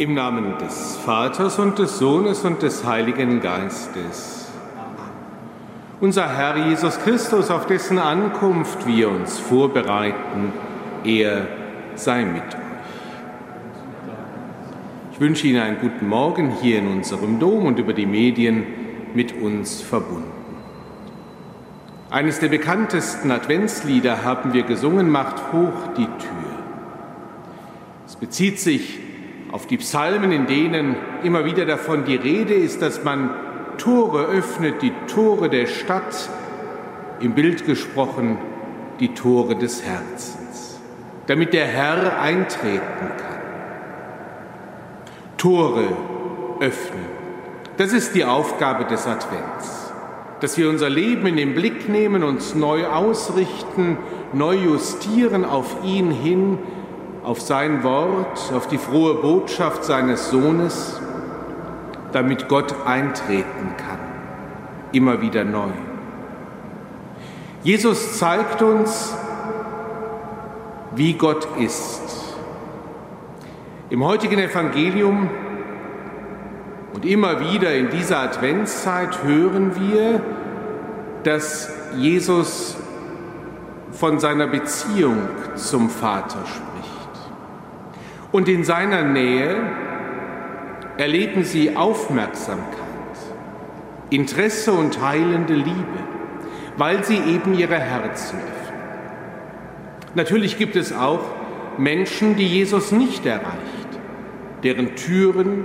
Im Namen des Vaters und des Sohnes und des Heiligen Geistes. Unser Herr Jesus Christus, auf dessen Ankunft wir uns vorbereiten, er sei mit euch. Ich wünsche Ihnen einen guten Morgen hier in unserem Dom und über die Medien mit uns verbunden. Eines der bekanntesten Adventslieder haben wir gesungen, macht hoch die Tür. Es bezieht sich auf die Psalmen, in denen immer wieder davon die Rede ist, dass man Tore öffnet, die Tore der Stadt, im Bild gesprochen die Tore des Herzens, damit der Herr eintreten kann. Tore öffnen, das ist die Aufgabe des Advents, dass wir unser Leben in den Blick nehmen, uns neu ausrichten, neu justieren auf ihn hin, auf sein Wort, auf die frohe Botschaft seines Sohnes, damit Gott eintreten kann, immer wieder neu. Jesus zeigt uns, wie Gott ist. Im heutigen Evangelium und immer wieder in dieser Adventszeit hören wir, dass Jesus von seiner Beziehung zum Vater spricht. Und in seiner Nähe erleben sie Aufmerksamkeit, Interesse und heilende Liebe, weil sie eben ihre Herzen öffnen. Natürlich gibt es auch Menschen, die Jesus nicht erreicht, deren Türen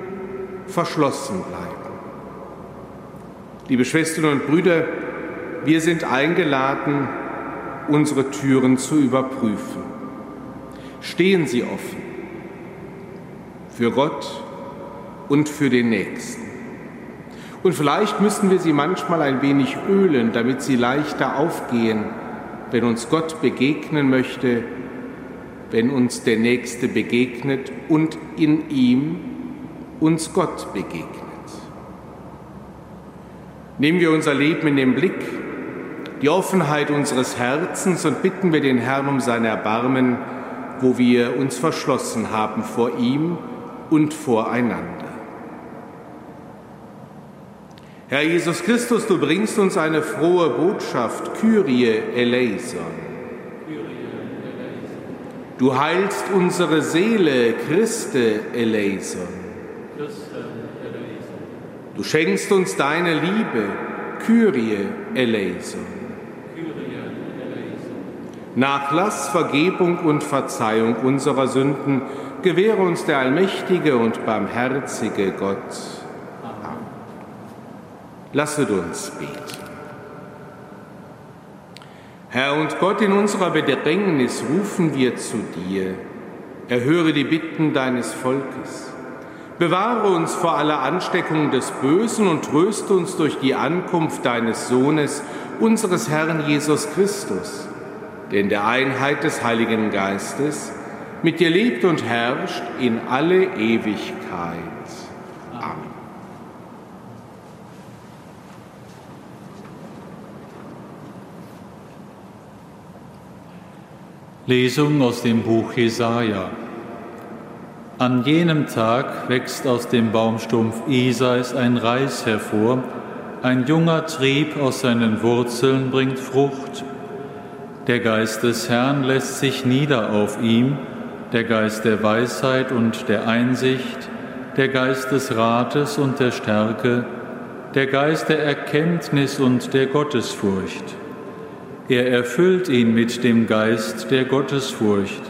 verschlossen bleiben. Liebe Schwestern und Brüder, wir sind eingeladen, unsere Türen zu überprüfen. Stehen sie offen? Für Gott und für den Nächsten. Und vielleicht müssen wir sie manchmal ein wenig ölen, damit sie leichter aufgehen, wenn uns Gott begegnen möchte, wenn uns der Nächste begegnet und in ihm uns Gott begegnet. Nehmen wir unser Leben in den Blick, die Offenheit unseres Herzens und bitten wir den Herrn um sein Erbarmen, wo wir uns verschlossen haben vor ihm und voreinander. Herr Jesus Christus, du bringst uns eine frohe Botschaft, Kyrie eleison. Du heilst unsere Seele, Christe eleison. Du schenkst uns deine Liebe, Kyrie eleison. Nachlass, Vergebung und Verzeihung unserer Sünden gewähre uns der allmächtige und barmherzige Gott. Amen. Lasset uns beten. Herr und Gott, in unserer Bedrängnis rufen wir zu dir. Erhöre die Bitten deines Volkes. Bewahre uns vor aller Ansteckung des Bösen und tröste uns durch die Ankunft deines Sohnes, unseres Herrn Jesus Christus, der in der Einheit des Heiligen Geistes mit dir lebt und herrscht in alle Ewigkeit. Amen. Lesung aus dem Buch Jesaja. An jenem Tag wächst aus dem Baumstumpf Isais ein Reis hervor, ein junger Trieb aus seinen Wurzeln bringt Frucht. Der Geist des Herrn lässt sich nieder auf ihm, der Geist der Weisheit und der Einsicht, der Geist des Rates und der Stärke, der Geist der Erkenntnis und der Gottesfurcht. Er erfüllt ihn mit dem Geist der Gottesfurcht.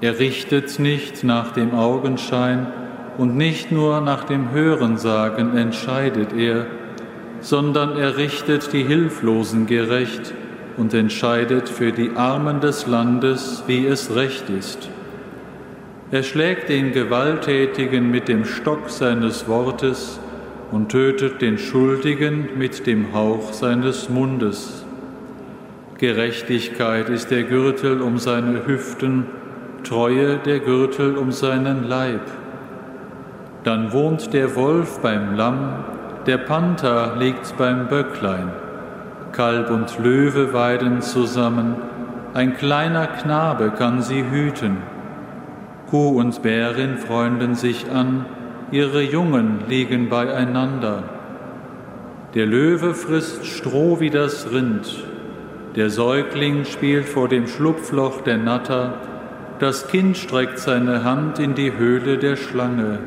Er richtet nicht nach dem Augenschein und nicht nur nach dem Hörensagen entscheidet er, sondern er richtet die Hilflosen gerecht und entscheidet für die Armen des Landes, wie es recht ist. Er schlägt den Gewalttätigen mit dem Stock seines Wortes und tötet den Schuldigen mit dem Hauch seines Mundes. Gerechtigkeit ist der Gürtel um seine Hüften, Treue der Gürtel um seinen Leib. Dann wohnt der Wolf beim Lamm, der Panther liegt beim Böcklein. Kalb und Löwe weiden zusammen, ein kleiner Knabe kann sie hüten. Kuh und Bärin freunden sich an, ihre Jungen liegen beieinander. Der Löwe frisst Stroh wie das Rind, der Säugling spielt vor dem Schlupfloch der Natter, das Kind streckt seine Hand in die Höhle der Schlange.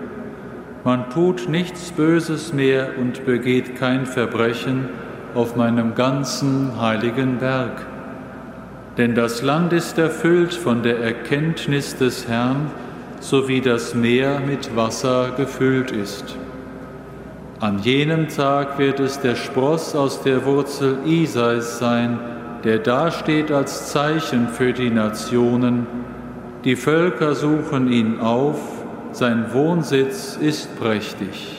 Man tut nichts Böses mehr und begeht kein Verbrechen auf meinem ganzen heiligen Berg. Denn das Land ist erfüllt von der Erkenntnis des Herrn, so wie das Meer mit Wasser gefüllt ist. An jenem Tag wird es der Spross aus der Wurzel Isais sein, der dasteht als Zeichen für die Nationen. Die Völker suchen ihn auf, sein Wohnsitz ist prächtig.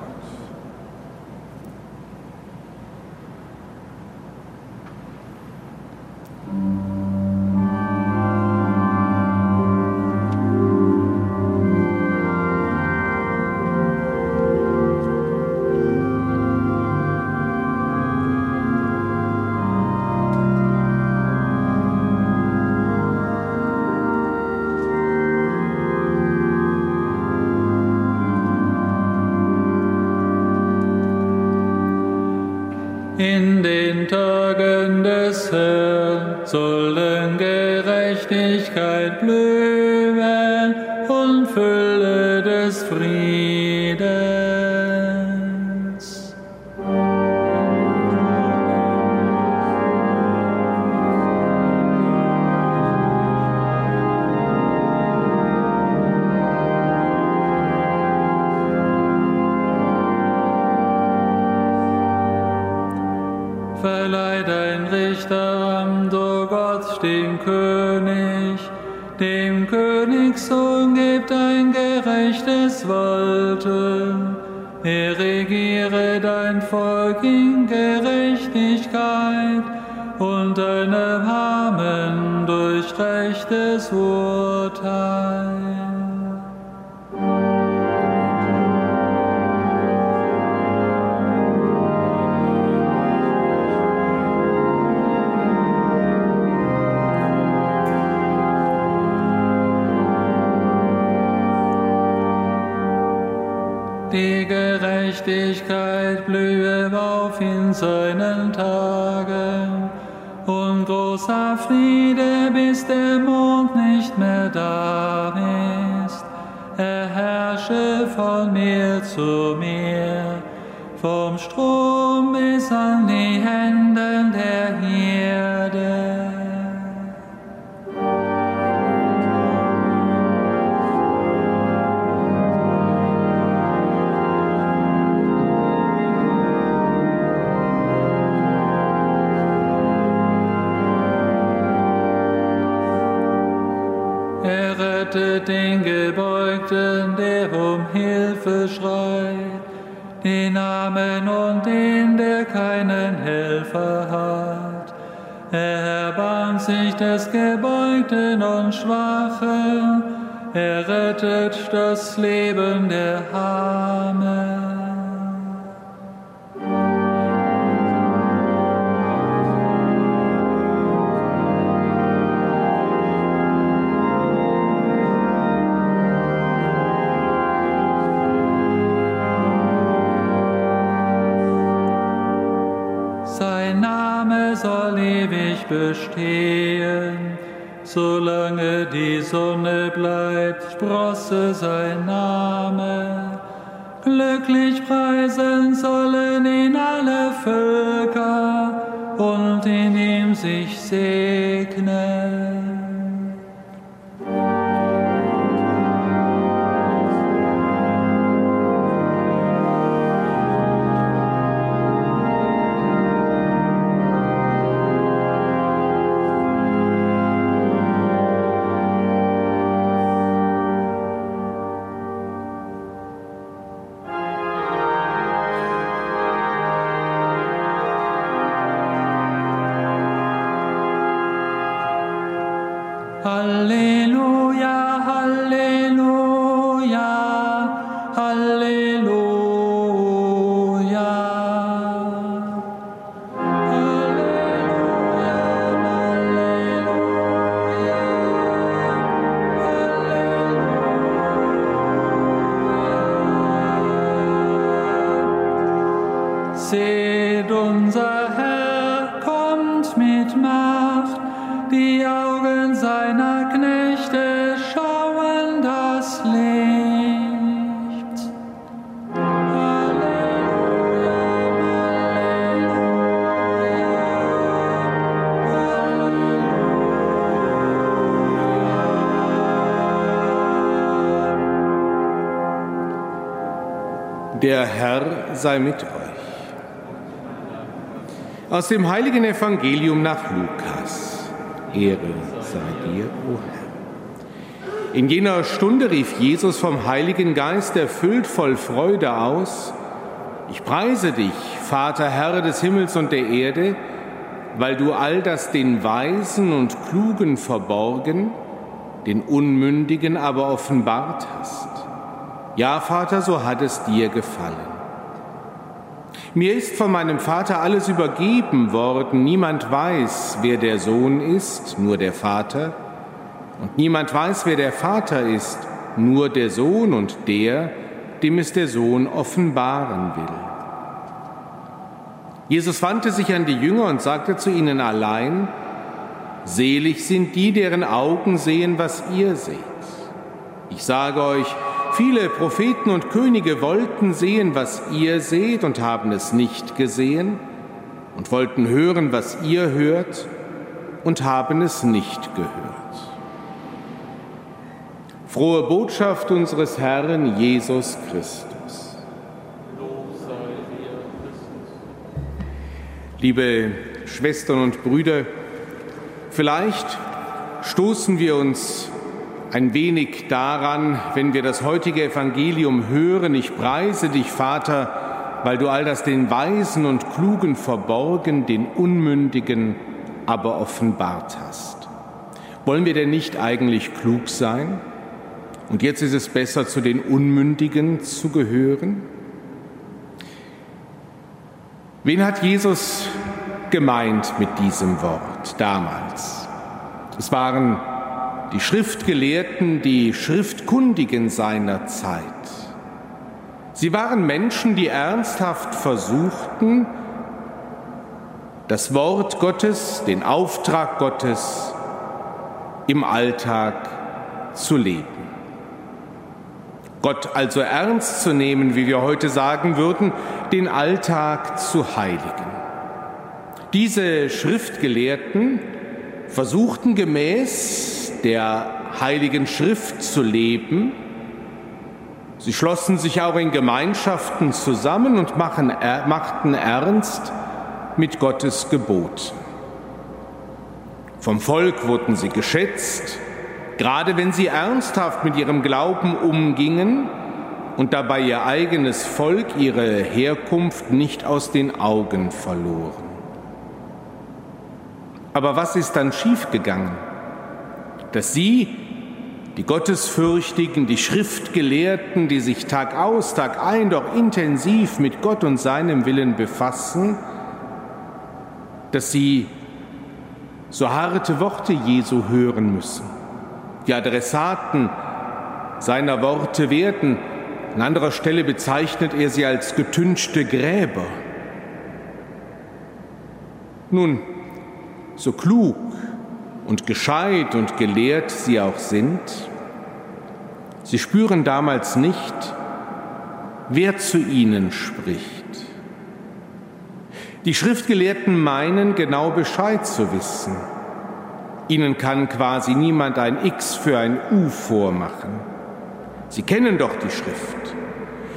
sollen Gerechtigkeit blühen. Die Gerechtigkeit blühe auf in seinen Tagen und großer Friede, bis der Mond nicht mehr da ist. Er herrsche von mir zu mir, vom Strom bis an die Hände Gebeugten, der um Hilfe schreit, den Armen und den, der keinen Helfer hat. Er erbarmt sich des Gebeugten und Schwachen, er rettet das Leben der Armen. Bestehen. Solange die Sonne bleibt, sprosse sein Name. Glücklich preisen sollen ihn alle Völker und in ihm sich segnen. Herr kommt mit Macht, die Augen seiner Knechte schauen das Licht. Der Herr sei mit. Aus dem heiligen Evangelium nach Lukas. Ehre sei dir, o Herr. In jener Stunde rief Jesus vom Heiligen Geist erfüllt voll Freude aus, ich preise dich, Vater, Herr des Himmels und der Erde, weil du all das den Weisen und Klugen verborgen, den Unmündigen aber offenbart hast. Ja, Vater, so hat es dir gefallen. Mir ist von meinem Vater alles übergeben worden. Niemand weiß, wer der Sohn ist, nur der Vater. Und niemand weiß, wer der Vater ist, nur der Sohn und der, dem es der Sohn offenbaren will. Jesus wandte sich an die Jünger und sagte zu ihnen allein, Selig sind die, deren Augen sehen, was ihr seht. Ich sage euch, Viele Propheten und Könige wollten sehen, was ihr seht und haben es nicht gesehen und wollten hören, was ihr hört und haben es nicht gehört. Frohe Botschaft unseres Herrn Jesus Christus. Liebe Schwestern und Brüder, vielleicht stoßen wir uns ein wenig daran, wenn wir das heutige Evangelium hören. Ich preise dich, Vater, weil du all das den Weisen und Klugen verborgen, den Unmündigen aber offenbart hast. Wollen wir denn nicht eigentlich klug sein? Und jetzt ist es besser, zu den Unmündigen zu gehören? Wen hat Jesus gemeint mit diesem Wort damals? Es waren die Schriftgelehrten, die Schriftkundigen seiner Zeit. Sie waren Menschen, die ernsthaft versuchten, das Wort Gottes, den Auftrag Gottes im Alltag zu leben. Gott also ernst zu nehmen, wie wir heute sagen würden, den Alltag zu heiligen. Diese Schriftgelehrten versuchten gemäß der Heiligen Schrift zu leben. Sie schlossen sich auch in Gemeinschaften zusammen und machen, machten ernst mit Gottes Gebot. Vom Volk wurden sie geschätzt, gerade wenn sie ernsthaft mit ihrem Glauben umgingen und dabei ihr eigenes Volk, ihre Herkunft nicht aus den Augen verloren. Aber was ist dann schiefgegangen? Dass Sie, die Gottesfürchtigen, die Schriftgelehrten, die sich Tag aus, Tag ein doch intensiv mit Gott und seinem Willen befassen, dass Sie so harte Worte Jesu hören müssen. Die Adressaten seiner Worte werden, an anderer Stelle bezeichnet er sie als getünchte Gräber. Nun, so klug und gescheit und gelehrt sie auch sind, sie spüren damals nicht, wer zu ihnen spricht. Die Schriftgelehrten meinen genau Bescheid zu wissen. Ihnen kann quasi niemand ein X für ein U vormachen. Sie kennen doch die Schrift.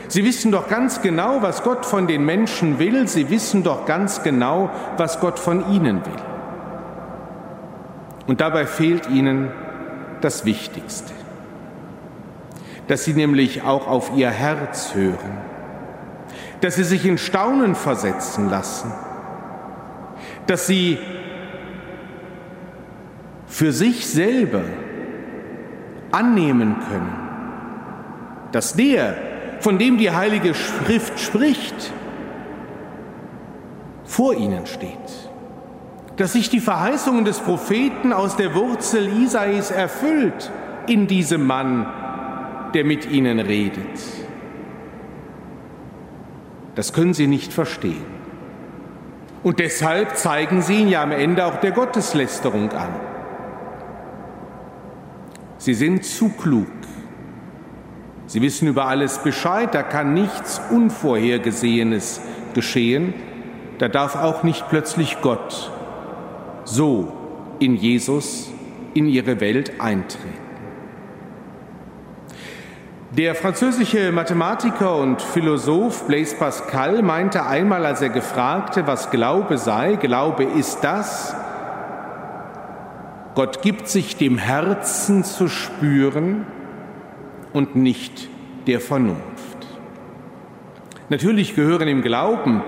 Sie wissen doch ganz genau, was Gott von den Menschen will. Sie wissen doch ganz genau, was Gott von ihnen will. Und dabei fehlt ihnen das Wichtigste, dass sie nämlich auch auf ihr Herz hören, dass sie sich in Staunen versetzen lassen, dass sie für sich selber annehmen können, dass der, von dem die Heilige Schrift spricht, vor ihnen steht dass sich die Verheißungen des Propheten aus der Wurzel Isais erfüllt in diesem Mann, der mit ihnen redet. Das können sie nicht verstehen. Und deshalb zeigen sie ihn ja am Ende auch der Gotteslästerung an. Sie sind zu klug. Sie wissen über alles Bescheid, da kann nichts Unvorhergesehenes geschehen, da darf auch nicht plötzlich Gott so in Jesus in ihre Welt eintreten. Der französische Mathematiker und Philosoph Blaise Pascal meinte einmal, als er gefragte, was Glaube sei, Glaube ist das, Gott gibt sich dem Herzen zu spüren und nicht der Vernunft. Natürlich gehören im Glauben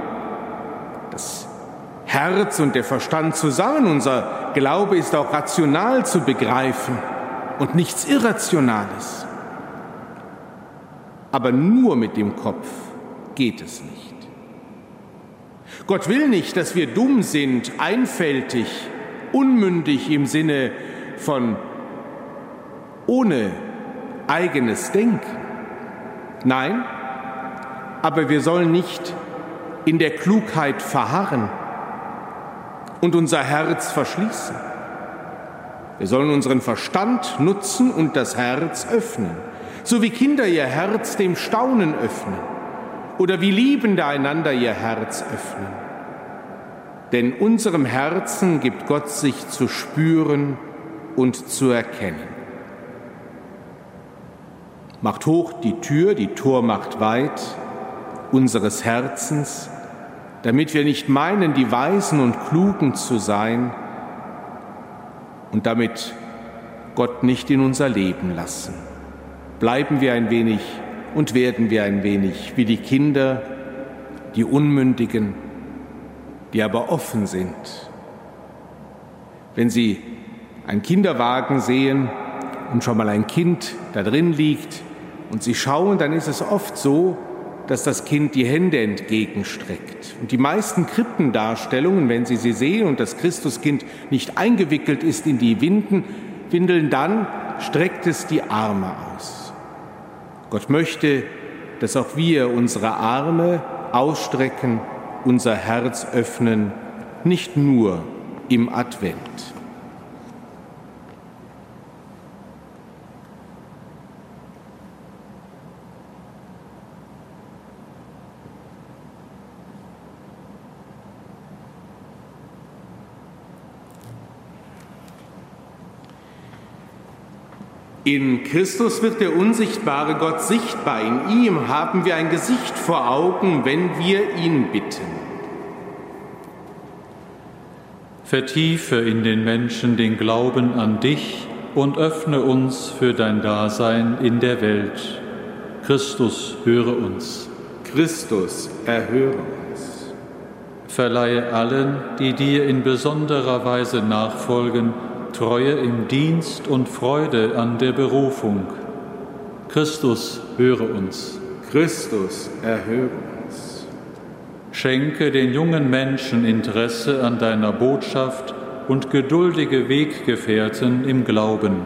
Herz und der Verstand zusammen. Unser Glaube ist auch rational zu begreifen und nichts Irrationales. Aber nur mit dem Kopf geht es nicht. Gott will nicht, dass wir dumm sind, einfältig, unmündig im Sinne von ohne eigenes Denken. Nein, aber wir sollen nicht in der Klugheit verharren und unser Herz verschließen. Wir sollen unseren Verstand nutzen und das Herz öffnen so wie Kinder ihr Herz dem Staunen öffnen oder wie Liebende einander ihr Herz öffnen. Denn unserem Herzen gibt Gott sich zu spüren und zu erkennen. Macht hoch die Tür, die Tor macht weit unseres Herzens, damit wir nicht meinen, die Weisen und Klugen zu sein und damit Gott nicht in unser Leben lassen bleiben wir ein wenig und werden wir ein wenig wie die Kinder, die Unmündigen, die aber offen sind. Wenn Sie einen Kinderwagen sehen und schon mal ein Kind da drin liegt und Sie schauen, dann ist es oft so, dass das Kind die Hände entgegenstreckt. Und die meisten Krippendarstellungen, wenn Sie sie sehen und das Christuskind nicht eingewickelt ist in die Winden, Windeln, dann streckt es die Arme aus. Gott möchte, dass auch wir unsere Arme ausstrecken, unser Herz öffnen, nicht nur im Advent. In Christus wird der unsichtbare Gott sichtbar. In ihm haben wir ein Gesicht vor Augen, wenn wir ihn bitten. Vertiefe in den Menschen den Glauben an dich und öffne uns für dein Dasein in der Welt. Christus, höre uns. Christus, erhöre uns. Verleihe allen, die dir in besonderer Weise nachfolgen, Treue im Dienst und Freude an der Berufung. Christus, höre uns. Christus, erhöre uns. Schenke den jungen Menschen Interesse an deiner Botschaft und geduldige Weggefährten im Glauben.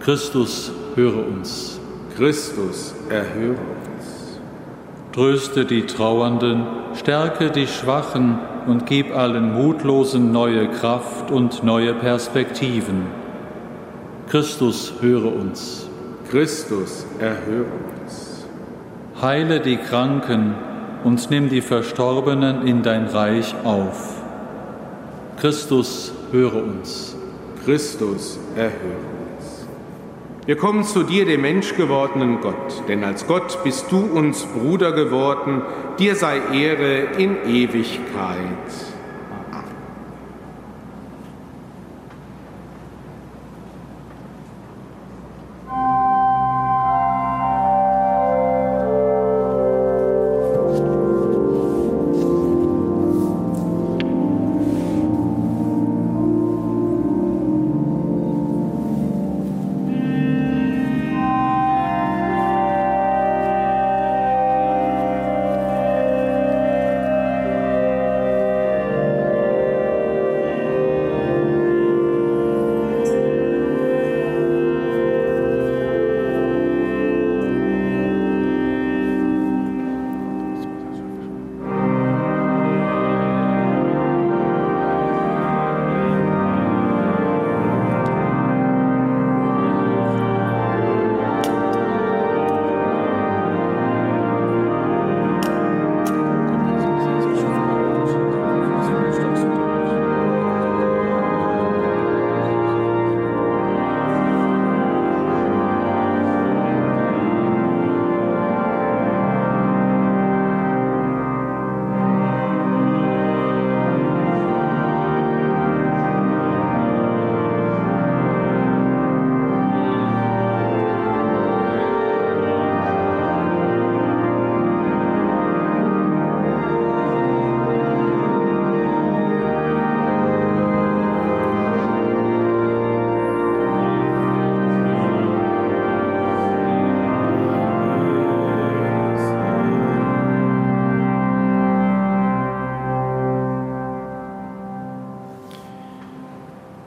Christus, höre uns. Christus, erhöre uns. Tröste die Trauernden, stärke die Schwachen, und gib allen Mutlosen neue Kraft und neue Perspektiven. Christus, höre uns. Christus, erhöre uns. Heile die Kranken und nimm die Verstorbenen in dein Reich auf. Christus, höre uns. Christus, erhöre uns. Wir kommen zu dir, dem menschgewordenen Gott, denn als Gott bist du uns Bruder geworden, dir sei Ehre in Ewigkeit.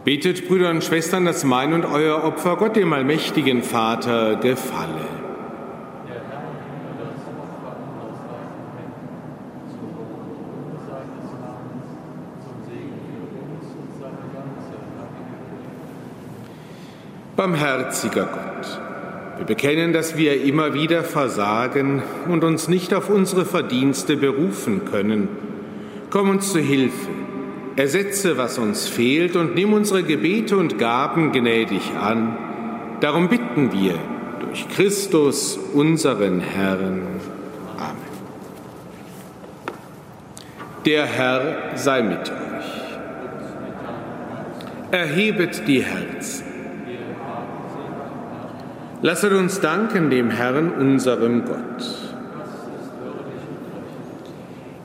Betet, Brüder und Schwestern, dass mein und euer Opfer Gott, dem allmächtigen Vater, gefalle. Barmherziger Gott, wir bekennen, dass wir immer wieder versagen und uns nicht auf unsere Verdienste berufen können. Komm uns zu Hilfe Ersetze, was uns fehlt und nimm unsere Gebete und Gaben gnädig an. Darum bitten wir durch Christus, unseren Herrn. Amen. Der Herr sei mit euch. Erhebet die Herzen. Lasset uns danken dem Herrn, unserem Gott.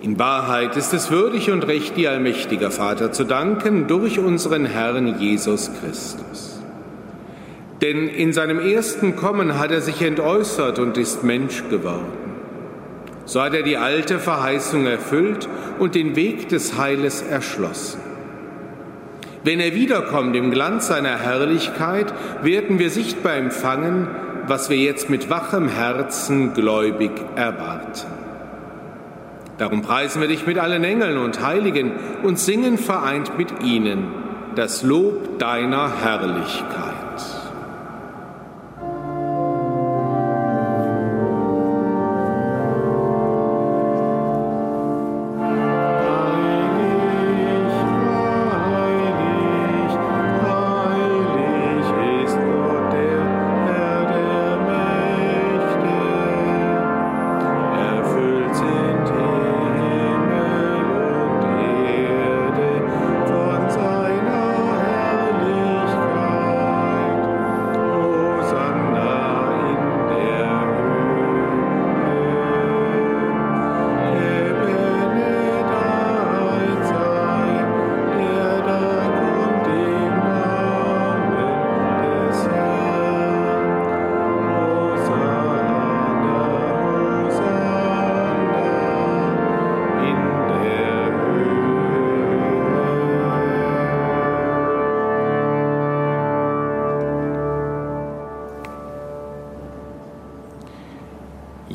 In Wahrheit ist es würdig und recht, dir allmächtiger Vater zu danken durch unseren Herrn Jesus Christus. Denn in seinem ersten Kommen hat er sich entäußert und ist Mensch geworden. So hat er die alte Verheißung erfüllt und den Weg des Heiles erschlossen. Wenn er wiederkommt im Glanz seiner Herrlichkeit, werden wir sichtbar empfangen, was wir jetzt mit wachem Herzen gläubig erwarten. Darum preisen wir dich mit allen Engeln und Heiligen und singen vereint mit ihnen das Lob deiner Herrlichkeit.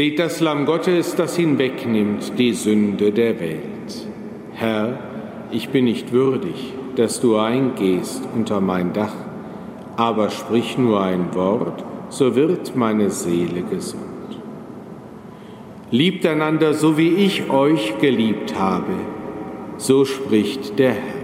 Seht das Lamm Gottes, das hinwegnimmt die Sünde der Welt. Herr, ich bin nicht würdig, dass du eingehst unter mein Dach, aber sprich nur ein Wort, so wird meine Seele gesund. Liebt einander, so wie ich euch geliebt habe, so spricht der Herr.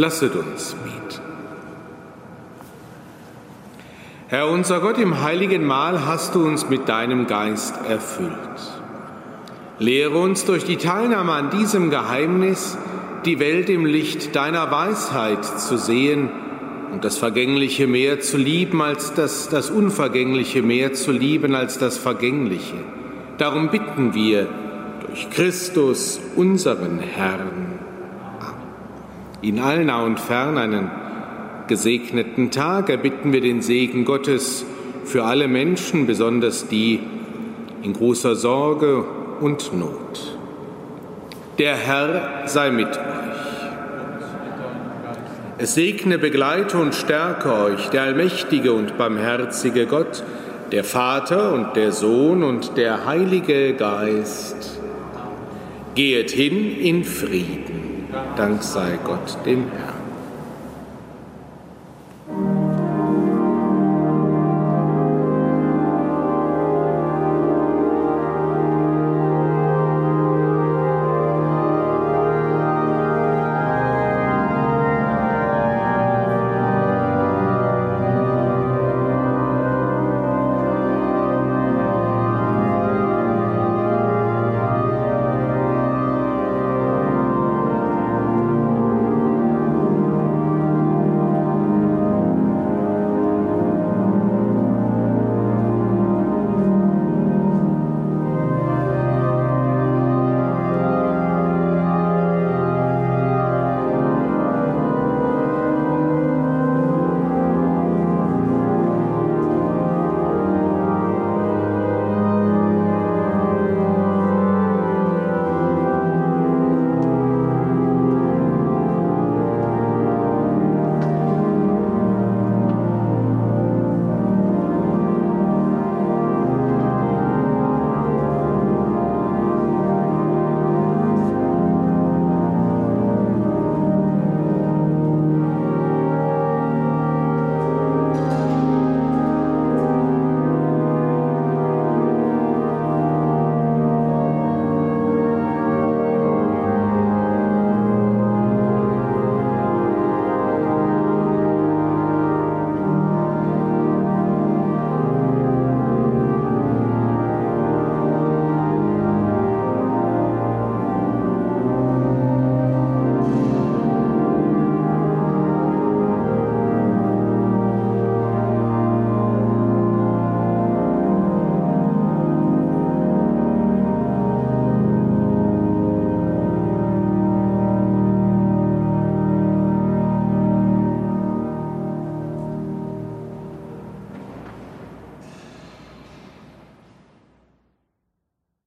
Lasset uns beten. Herr unser Gott, im heiligen Mahl hast du uns mit deinem Geist erfüllt. Lehre uns durch die Teilnahme an diesem Geheimnis, die Welt im Licht deiner Weisheit zu sehen und das Vergängliche mehr zu lieben als das, das Unvergängliche mehr zu lieben als das Vergängliche. Darum bitten wir durch Christus, unseren Herrn in allnah und fern einen gesegneten Tag. Erbitten wir den Segen Gottes für alle Menschen, besonders die in großer Sorge und Not. Der Herr sei mit euch. Es segne, begleite und stärke euch der allmächtige und barmherzige Gott, der Vater und der Sohn und der Heilige Geist. Gehet hin in Frieden. Dank sei Gott dem Herrn.